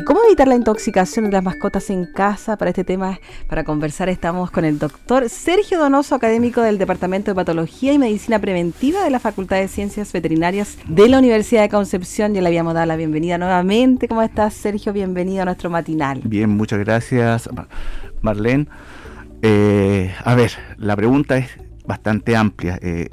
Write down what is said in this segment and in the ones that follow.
¿Cómo evitar la intoxicación de las mascotas en casa? Para este tema, para conversar, estamos con el doctor Sergio Donoso, académico del Departamento de Patología y Medicina Preventiva de la Facultad de Ciencias Veterinarias de la Universidad de Concepción. Ya le habíamos dado la bienvenida nuevamente. ¿Cómo estás, Sergio? Bienvenido a nuestro matinal. Bien, muchas gracias, Marlene. Eh, a ver, la pregunta es bastante amplia. Eh,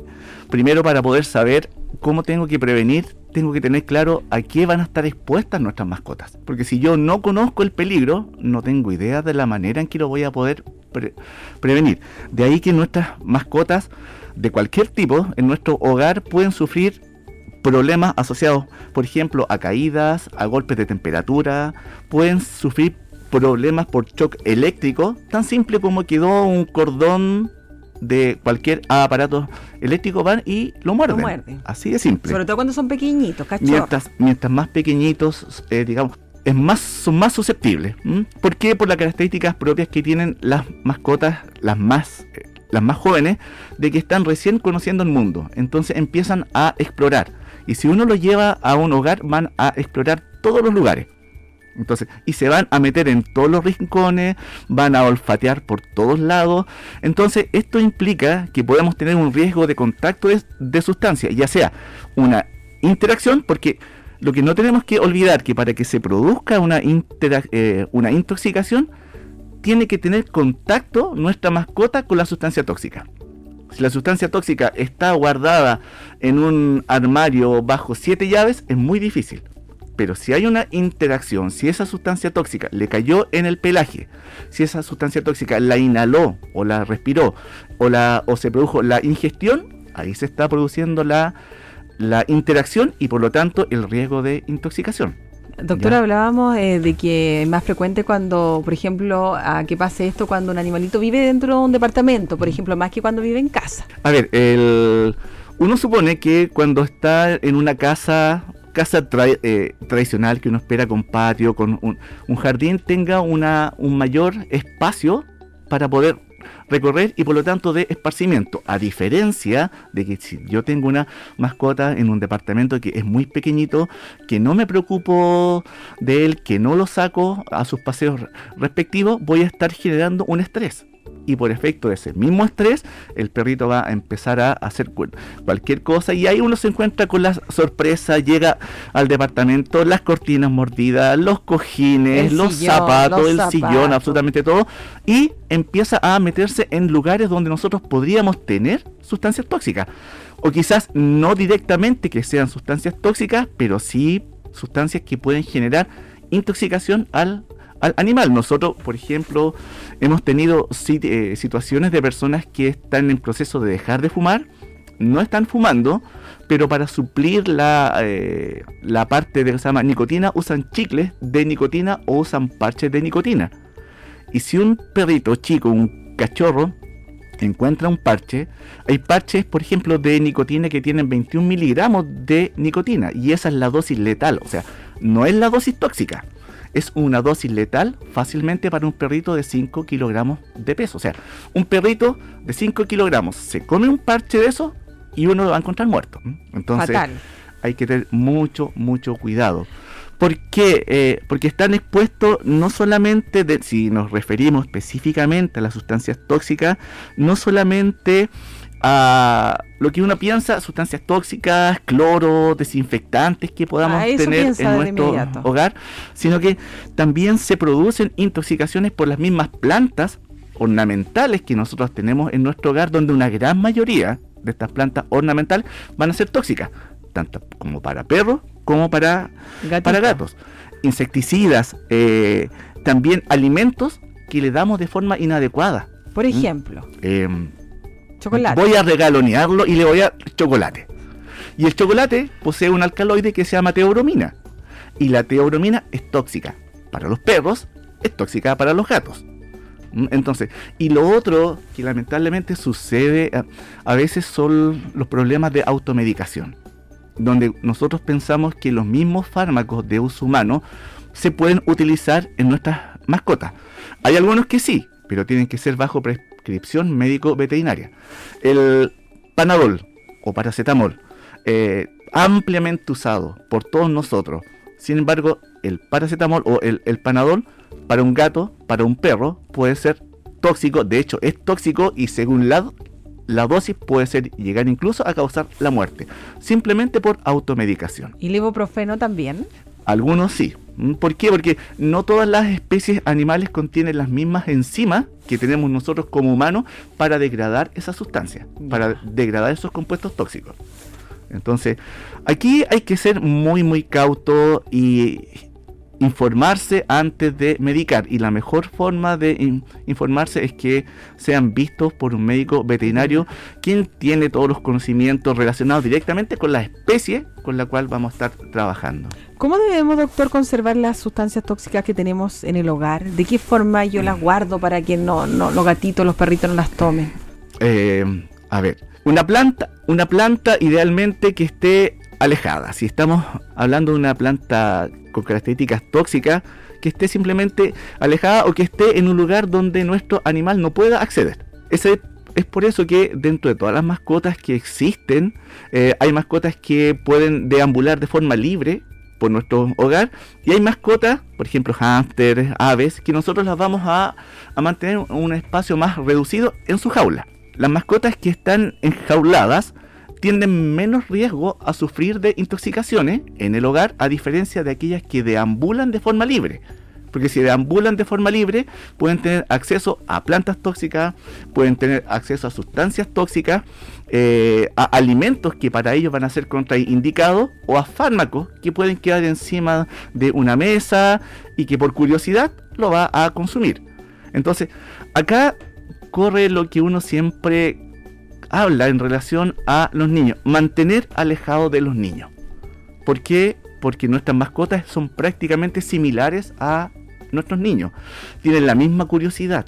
primero, para poder saber cómo tengo que prevenir tengo que tener claro a qué van a estar expuestas nuestras mascotas. Porque si yo no conozco el peligro, no tengo idea de la manera en que lo voy a poder prevenir. De ahí que nuestras mascotas de cualquier tipo en nuestro hogar pueden sufrir problemas asociados, por ejemplo, a caídas, a golpes de temperatura, pueden sufrir problemas por shock eléctrico, tan simple como quedó un cordón de cualquier aparato eléctrico van y lo muerden. Así de simple. Sobre todo cuando son pequeñitos, cachorros. Mientras, mientras más pequeñitos, eh, digamos, es más, son más susceptibles. ¿Por qué? Por las características propias que tienen las mascotas, las más, eh, las más jóvenes, de que están recién conociendo el mundo. Entonces empiezan a explorar. Y si uno los lleva a un hogar, van a explorar todos los lugares. Entonces, y se van a meter en todos los rincones, van a olfatear por todos lados. Entonces, esto implica que podemos tener un riesgo de contacto de, de sustancias, ya sea una interacción, porque lo que no tenemos que olvidar que para que se produzca una, eh, una intoxicación, tiene que tener contacto nuestra mascota con la sustancia tóxica. Si la sustancia tóxica está guardada en un armario bajo siete llaves, es muy difícil. Pero si hay una interacción, si esa sustancia tóxica le cayó en el pelaje, si esa sustancia tóxica la inhaló o la respiró o, la, o se produjo la ingestión, ahí se está produciendo la, la interacción y por lo tanto el riesgo de intoxicación. Doctor, hablábamos eh, de que es más frecuente cuando, por ejemplo, a que pase esto cuando un animalito vive dentro de un departamento, por ejemplo, más que cuando vive en casa. A ver, el, uno supone que cuando está en una casa casa eh, tradicional que uno espera con patio, con un, jardín, tenga una, un mayor espacio para poder recorrer y por lo tanto de esparcimiento. A diferencia de que si yo tengo una mascota en un departamento que es muy pequeñito, que no me preocupo de él, que no lo saco a sus paseos respectivos, voy a estar generando un estrés y por efecto de ese mismo estrés, el perrito va a empezar a hacer cualquier cosa y ahí uno se encuentra con la sorpresa, llega al departamento, las cortinas mordidas, los cojines, los zapatos, el sillón, absolutamente todo, y empieza a meterse en lugares donde nosotros podríamos tener sustancias tóxicas. O quizás no directamente que sean sustancias tóxicas, pero sí sustancias que pueden generar intoxicación al al animal. Nosotros, por ejemplo, hemos tenido eh, situaciones de personas que están en proceso de dejar de fumar, no están fumando, pero para suplir la, eh, la parte de que se llama nicotina usan chicles de nicotina o usan parches de nicotina. Y si un perrito chico, un cachorro, encuentra un parche, hay parches, por ejemplo, de nicotina que tienen 21 miligramos de nicotina y esa es la dosis letal, o sea, no es la dosis tóxica es una dosis letal fácilmente para un perrito de 5 kilogramos de peso. O sea, un perrito de 5 kilogramos se come un parche de eso y uno lo va a encontrar muerto. Entonces hay que tener mucho, mucho cuidado. ¿Por qué? Eh, porque están expuestos no solamente, de, si nos referimos específicamente a las sustancias tóxicas, no solamente a lo que uno piensa, sustancias tóxicas, cloro, desinfectantes que podamos tener en nuestro hogar, sino que también se producen intoxicaciones por las mismas plantas ornamentales que nosotros tenemos en nuestro hogar, donde una gran mayoría de estas plantas ornamentales van a ser tóxicas, tanto como para perros como para, para gatos. Insecticidas, eh, también alimentos que le damos de forma inadecuada. Por ejemplo. Em, Voy a regalonearlo y le voy a chocolate. Y el chocolate posee un alcaloide que se llama teobromina. Y la teobromina es tóxica para los perros, es tóxica para los gatos. ¿Mm? Entonces, y lo otro que lamentablemente sucede a, a, veces son los problemas de automedicación, donde nosotros pensamos que los mismos fármacos de uso humano se pueden utilizar en nuestras mascotas. Hay algunos que sí, pero tienen que ser bajo médico-veterinaria. El panadol o paracetamol, eh, ampliamente usado por todos nosotros. Sin embargo, el paracetamol o el, panadol para un gato, para un perro, puede ser tóxico. De hecho, es tóxico y según la, la dosis puede ser llegar incluso a causar la muerte, simplemente por automedicación. ¿Y el ibuprofeno también? Algunos sí. ¿Mm? ¿Por qué? Porque no todas las especies animales contienen las mismas enzimas que tenemos nosotros como humanos para degradar esa sustancia, para degradar esos compuestos tóxicos. Entonces, aquí hay que ser muy, muy cauto y informarse antes de medicar. Y la mejor forma de in informarse es que sean vistos por un médico veterinario, quien tiene todos los conocimientos relacionados directamente con la especie con la cual vamos a estar trabajando. ¿Cómo debemos, doctor, conservar las sustancias tóxicas que tenemos en el hogar? ¿De qué forma yo las guardo para que no, no los gatitos, los perritos no las tomen? Eh, a ver, una planta, una planta idealmente que esté alejada. Si estamos hablando de una planta con características tóxicas, que esté simplemente alejada o que esté en un lugar donde nuestro animal no pueda acceder. Es por eso que dentro de todas las mascotas que existen, eh, hay mascotas que pueden deambular de forma libre por nuestro hogar y hay mascotas, por ejemplo hámsters, aves, que nosotros las vamos a, a mantener en un espacio más reducido en su jaula. Las mascotas que están enjauladas tienen menos riesgo a sufrir de intoxicaciones en el hogar a diferencia de aquellas que deambulan de forma libre. Porque si deambulan de forma libre, pueden tener acceso a plantas tóxicas, pueden tener acceso a sustancias tóxicas, eh, a alimentos que para ellos van a ser contraindicados o a fármacos que pueden quedar encima de una mesa y que por curiosidad lo va a consumir. Entonces, acá corre lo que uno siempre habla en relación a los niños. Mantener alejado de los niños. ¿Por qué? Porque nuestras mascotas son prácticamente similares a nuestros niños. Tienen la misma curiosidad.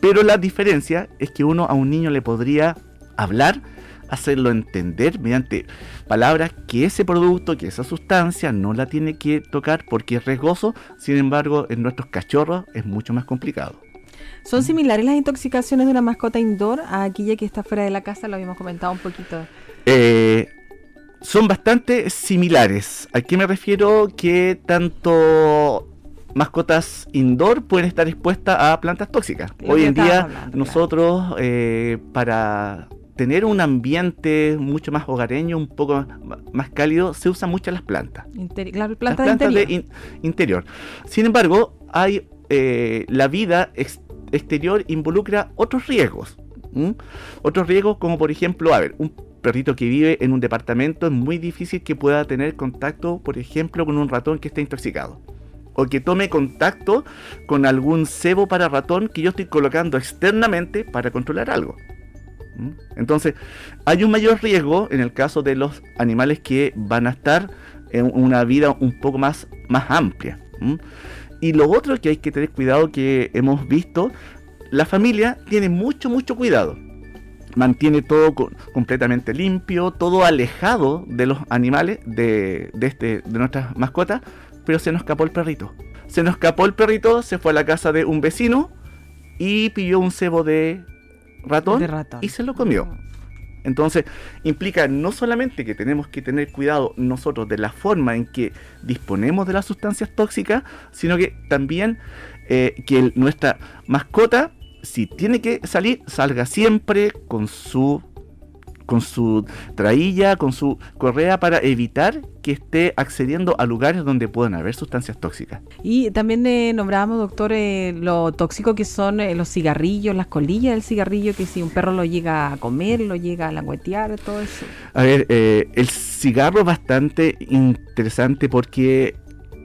Pero la diferencia es que uno a un niño le podría hablar, hacerlo entender mediante palabras que ese producto, que esa sustancia no la tiene que tocar porque es riesgoso. Sin embargo, en nuestros cachorros es mucho más complicado. ¿Son similares las intoxicaciones de una mascota indoor a aquella que está fuera de la casa? Lo habíamos comentado un poquito. Eh, son bastante similares. ¿A qué me refiero? Que tanto mascotas indoor pueden estar expuestas a plantas tóxicas. Lo Hoy en día hablando, nosotros eh, para tener un ambiente mucho más hogareño, un poco más, cálido, se usan mucho las plantas. Interi- las Las plantas de interior. de in- interior. Sin embargo, hay eh, la vida ex- exterior involucra otros riesgos. Otros riesgos como por ejemplo, a ver, un perrito que vive en un departamento es muy difícil que pueda tener contacto, por ejemplo, con un ratón que esté intoxicado. O que tome contacto con algún cebo para ratón que yo estoy colocando externamente para controlar algo. Entonces, hay un mayor riesgo en el caso de los animales que van a estar en una vida un poco más, más amplia. Y lo otro que hay que tener cuidado que hemos visto, la familia tiene mucho, mucho cuidado. Mantiene todo co- completamente limpio, todo alejado de los animales, de, de, este, de nuestras mascotas, pero se nos escapó el perrito. Se nos escapó el perrito, se fue a la casa de un vecino y pilló un cebo de ratón, De ratón. y se lo comió. Entonces, implica no solamente que tenemos que tener cuidado nosotros de la forma en que disponemos de las sustancias tóxicas, sino que también eh, que nuestra mascota, si tiene que salir, salga siempre con su con su trailla, con su correa para evitar que esté accediendo a lugares donde puedan haber sustancias tóxicas. Y también eh, nombrábamos, doctor, eh, lo tóxico que son eh, los cigarrillos, las colillas del cigarrillo, que si un perro lo llega a comer, lo llega a languetear, todo eso. A ver, eh, el cigarro es bastante interesante porque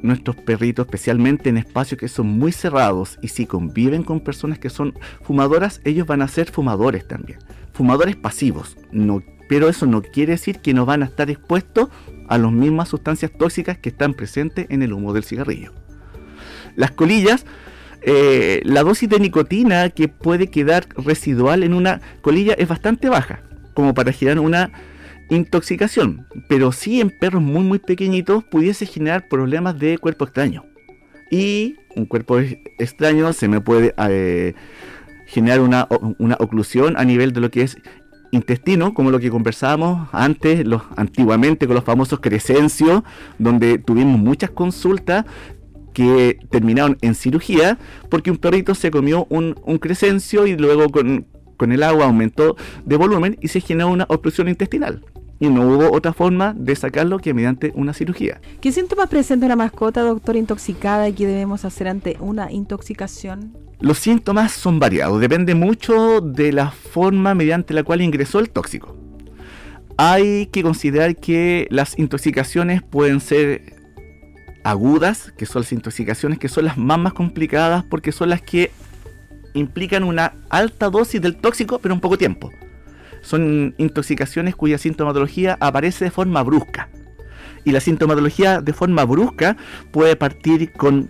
nuestros perritos, especialmente en espacios que son muy cerrados y si conviven con personas que son fumadoras, ellos van a ser fumadores también. Fumadores pasivos, pero eso no quiere decir que no van a estar expuestos a las mismas sustancias tóxicas que están presentes en el humo del cigarrillo. Las colillas, eh, la dosis de nicotina que puede quedar residual en una colilla es bastante baja, como para generar una intoxicación, pero sí en perros muy muy pequeñitos pudiese generar problemas de cuerpo extraño. Y un cuerpo extraño se me puede eh, generar una, una oclusión a nivel de lo que es intestino, como lo que conversábamos antes, los, antiguamente con los famosos crescencios, donde tuvimos muchas consultas que terminaron en cirugía porque un perrito se comió un, un crescencio y luego con, con el agua aumentó de volumen y se generó una obstrucción intestinal y no hubo otra forma de sacarlo que mediante una cirugía. ¿Qué síntomas presenta una mascota, doctor, intoxicada y qué debemos hacer ante una intoxicación? Los síntomas son variados, depende mucho de la forma mediante la cual ingresó el tóxico. Hay que considerar que las intoxicaciones pueden ser agudas, que son las intoxicaciones que son las más, más complicadas porque son las que implican una alta dosis del tóxico pero en poco tiempo son intoxicaciones cuya sintomatología aparece de forma brusca. Y la sintomatología de forma brusca puede partir con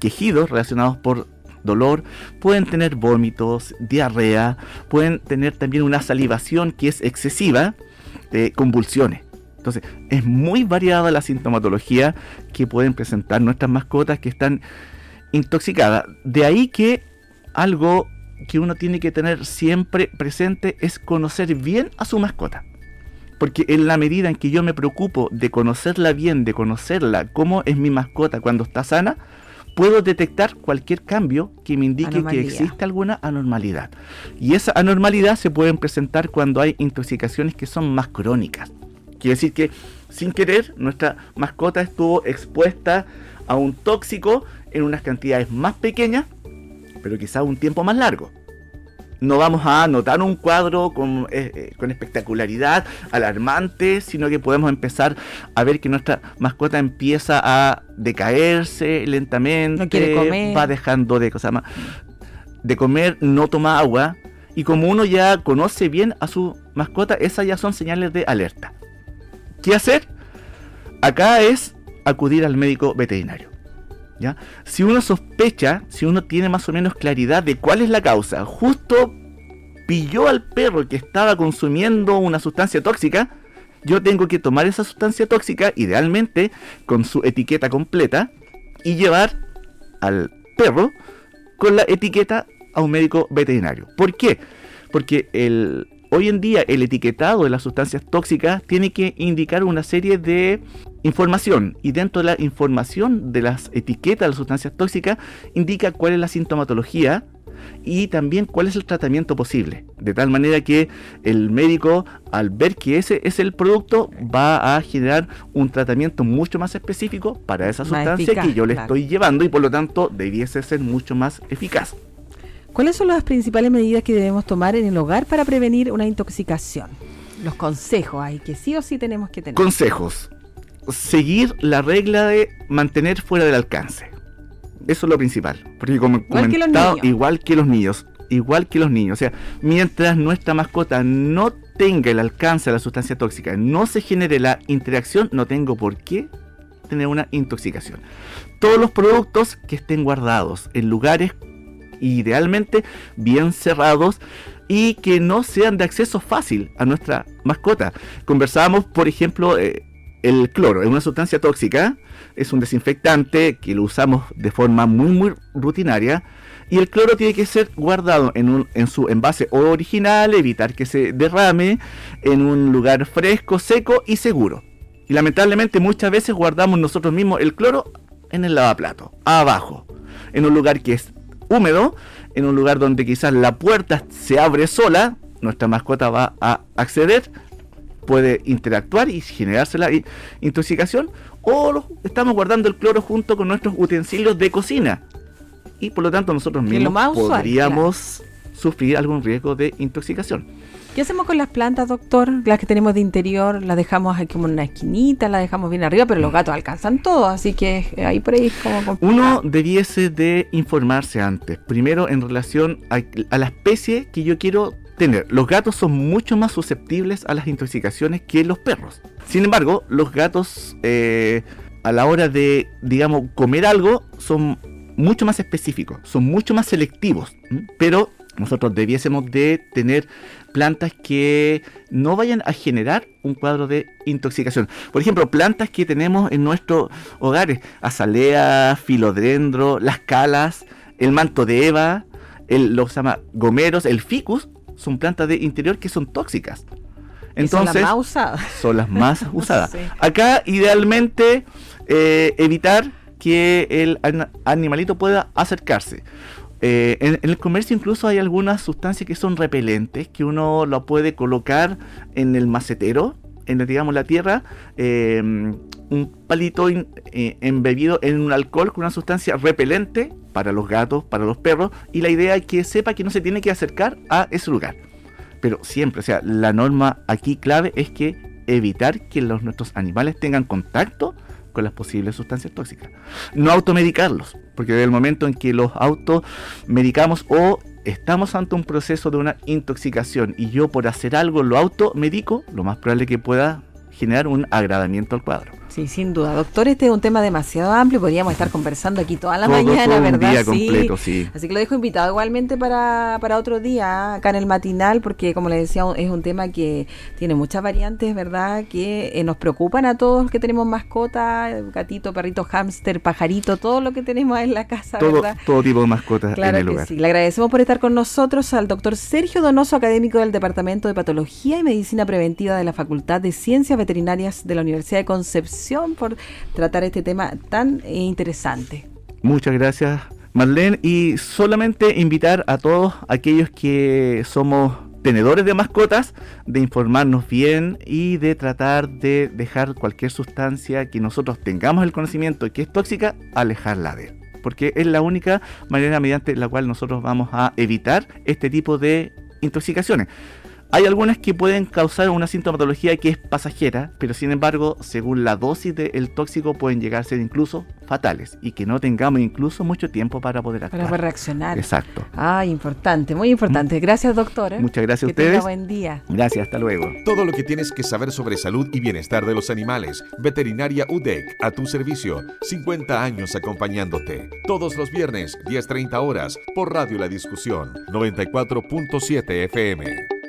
quejidos relacionados por dolor, pueden tener vómitos, diarrea, pueden tener también una salivación que es excesiva, convulsiones. Entonces, es muy variada la sintomatología que pueden presentar nuestras mascotas que están intoxicadas. De ahí que algo que uno tiene que tener siempre presente es conocer bien a su mascota. Porque en la medida en que yo me preocupo de conocerla bien, de conocerla, cómo es mi mascota cuando está sana, puedo detectar cualquier cambio que me indique que existe alguna anormalidad. Y esa anormalidad se puede presentar cuando hay intoxicaciones que son más crónicas. Quiere decir que sin querer nuestra mascota estuvo expuesta a un tóxico en unas cantidades más pequeñas pero quizá un tiempo más largo. No vamos a notar un cuadro con, eh, eh, con, espectacularidad alarmante, sino que podemos empezar a ver que nuestra mascota empieza a decaerse lentamente, va dejando de, de comer, no toma agua, y como uno ya conoce bien a su mascota, esas ya son señales de alerta. ¿Qué hacer? Acá es acudir al médico veterinario. Si uno sospecha, si uno tiene más o menos claridad de cuál es la causa, justo pilló al perro que estaba consumiendo una sustancia tóxica, yo tengo que tomar esa sustancia tóxica, idealmente con su etiqueta completa, y llevar al perro con la etiqueta a un médico veterinario. ¿Por qué? Porque el, hoy en día el etiquetado de las sustancias tóxicas tiene que indicar una serie de información y dentro de la información de las etiquetas de las sustancias tóxicas indica cuál es la sintomatología y también cuál es el tratamiento posible. De tal manera que el médico al ver que ese es el producto va a generar un tratamiento mucho más específico para esa sustancia que yo le estoy llevando y por lo tanto debiese ser mucho más eficaz. ¿Cuáles son las principales medidas que debemos tomar en el hogar para prevenir una intoxicación? Los consejos hay que sí o sí tenemos que tener. Consejos seguir la regla de mantener fuera del alcance. Eso es lo principal. Porque como igual comentado, que igual que los niños, igual que los niños. O sea, mientras nuestra mascota no tenga el alcance de la sustancia tóxica, no se genere la interacción, no tengo por qué tener una intoxicación. Todos los productos que estén guardados en lugares idealmente bien cerrados y que no sean de acceso fácil a nuestra mascota. Conversábamos, por ejemplo, eh, el cloro es una sustancia tóxica, es un desinfectante que lo usamos de forma muy muy rutinaria y el cloro tiene que ser guardado en, un, en su envase original, evitar que se derrame en un lugar fresco, seco y seguro. Y lamentablemente muchas veces guardamos nosotros mismos el cloro en el lavaplato, abajo, en un lugar que es húmedo, en un lugar donde quizás la puerta se abre sola, nuestra mascota va a acceder puede interactuar y generarse la intoxicación, o estamos guardando el cloro junto con nuestros utensilios de cocina. Y por lo tanto nosotros mismos podríamos sufrir algún riesgo de intoxicación. ¿Qué hacemos con las plantas, doctor? Las que tenemos de interior, las dejamos aquí como en una esquinita, las dejamos bien arriba, pero los gatos alcanzan todo, así que ahí por ahí es como Uno debiese de informarse antes, primero en relación a, a la especie que yo quiero tener. Los gatos son mucho más susceptibles a las intoxicaciones que los perros. Sin embargo, los gatos eh, a la hora de, digamos, comer algo son mucho más específicos, son mucho más selectivos. Pero nosotros debiésemos de tener plantas que no vayan a generar un cuadro de intoxicación. Por ejemplo, plantas que tenemos en nuestros hogares, azalea, filodendro, las calas, el manto de Eva, el, los llama gomeros, el ficus, son plantas de interior que son tóxicas. Entonces, son las más usadas. Son las más usadas. Acá, idealmente, eh, evitar que el animalito pueda acercarse. Eh, en, el comercio incluso hay algunas sustancias que son repelentes, que uno lo puede colocar en el macetero, en digamos la tierra, eh, un palito eh, embebido en un alcohol con una sustancia repelente para los gatos, para los perros, y la idea es que sepa que no se tiene que acercar a ese lugar. Pero siempre, o sea, la norma aquí clave es que evitar que los, nuestros animales tengan contacto con las posibles sustancias tóxicas. No automedicarlos, porque desde el momento en que los automedicamos o estamos ante un proceso de una intoxicación y yo por hacer algo lo automedico, lo más probable que pueda generar un agradamiento al cuadro. Sí, sin duda. Doctor, este es un tema demasiado amplio, podríamos estar conversando aquí toda la mañana, ¿verdad? Un día completo, sí. Así que lo dejo invitado igualmente para, para otro día, acá en el matinal, porque como le decía, es un tema que tiene muchas variantes, ¿verdad? Que eh, nos preocupan a todos los que tenemos mascota, gatito, perrito, hámster, pajarito, todo lo que tenemos en la casa, todo, ¿verdad? Todo tipo de mascotas en el lugar. Sí. Le agradecemos por estar con nosotros al doctor Sergio Donoso, académico del Departamento de Patología y Medicina Preventiva de la Facultad de Ciencias Veterinarias de la Universidad de Concepción, por tratar este tema tan interesante. Muchas gracias, Marlene. Y solamente invitar a todos aquellos que somos tenedores de mascotas de informarnos bien y de tratar de dejar cualquier sustancia que nosotros tengamos el conocimiento que es tóxica, alejarla de él. Porque es la única manera mediante la cual nosotros vamos a evitar este tipo de intoxicaciones. Hay algunas que pueden causar una sintomatología que es pasajera, pero sin embargo, según la dosis del tóxico, pueden llegar a ser incluso fatales y que no tengamos incluso mucho tiempo para poder actuar. Para reaccionar. Exacto. Ah, importante, muy importante. Gracias, doctor. ¿eh? Muchas gracias a ustedes. Tenga buen día. Gracias, hasta luego. Todo lo que tienes que saber sobre salud y bienestar de los animales. Veterinaria UDEC, a tu servicio. 50 años acompañándote. Todos los viernes, 10.30 horas, por Radio La Discusión, 94.7 FM.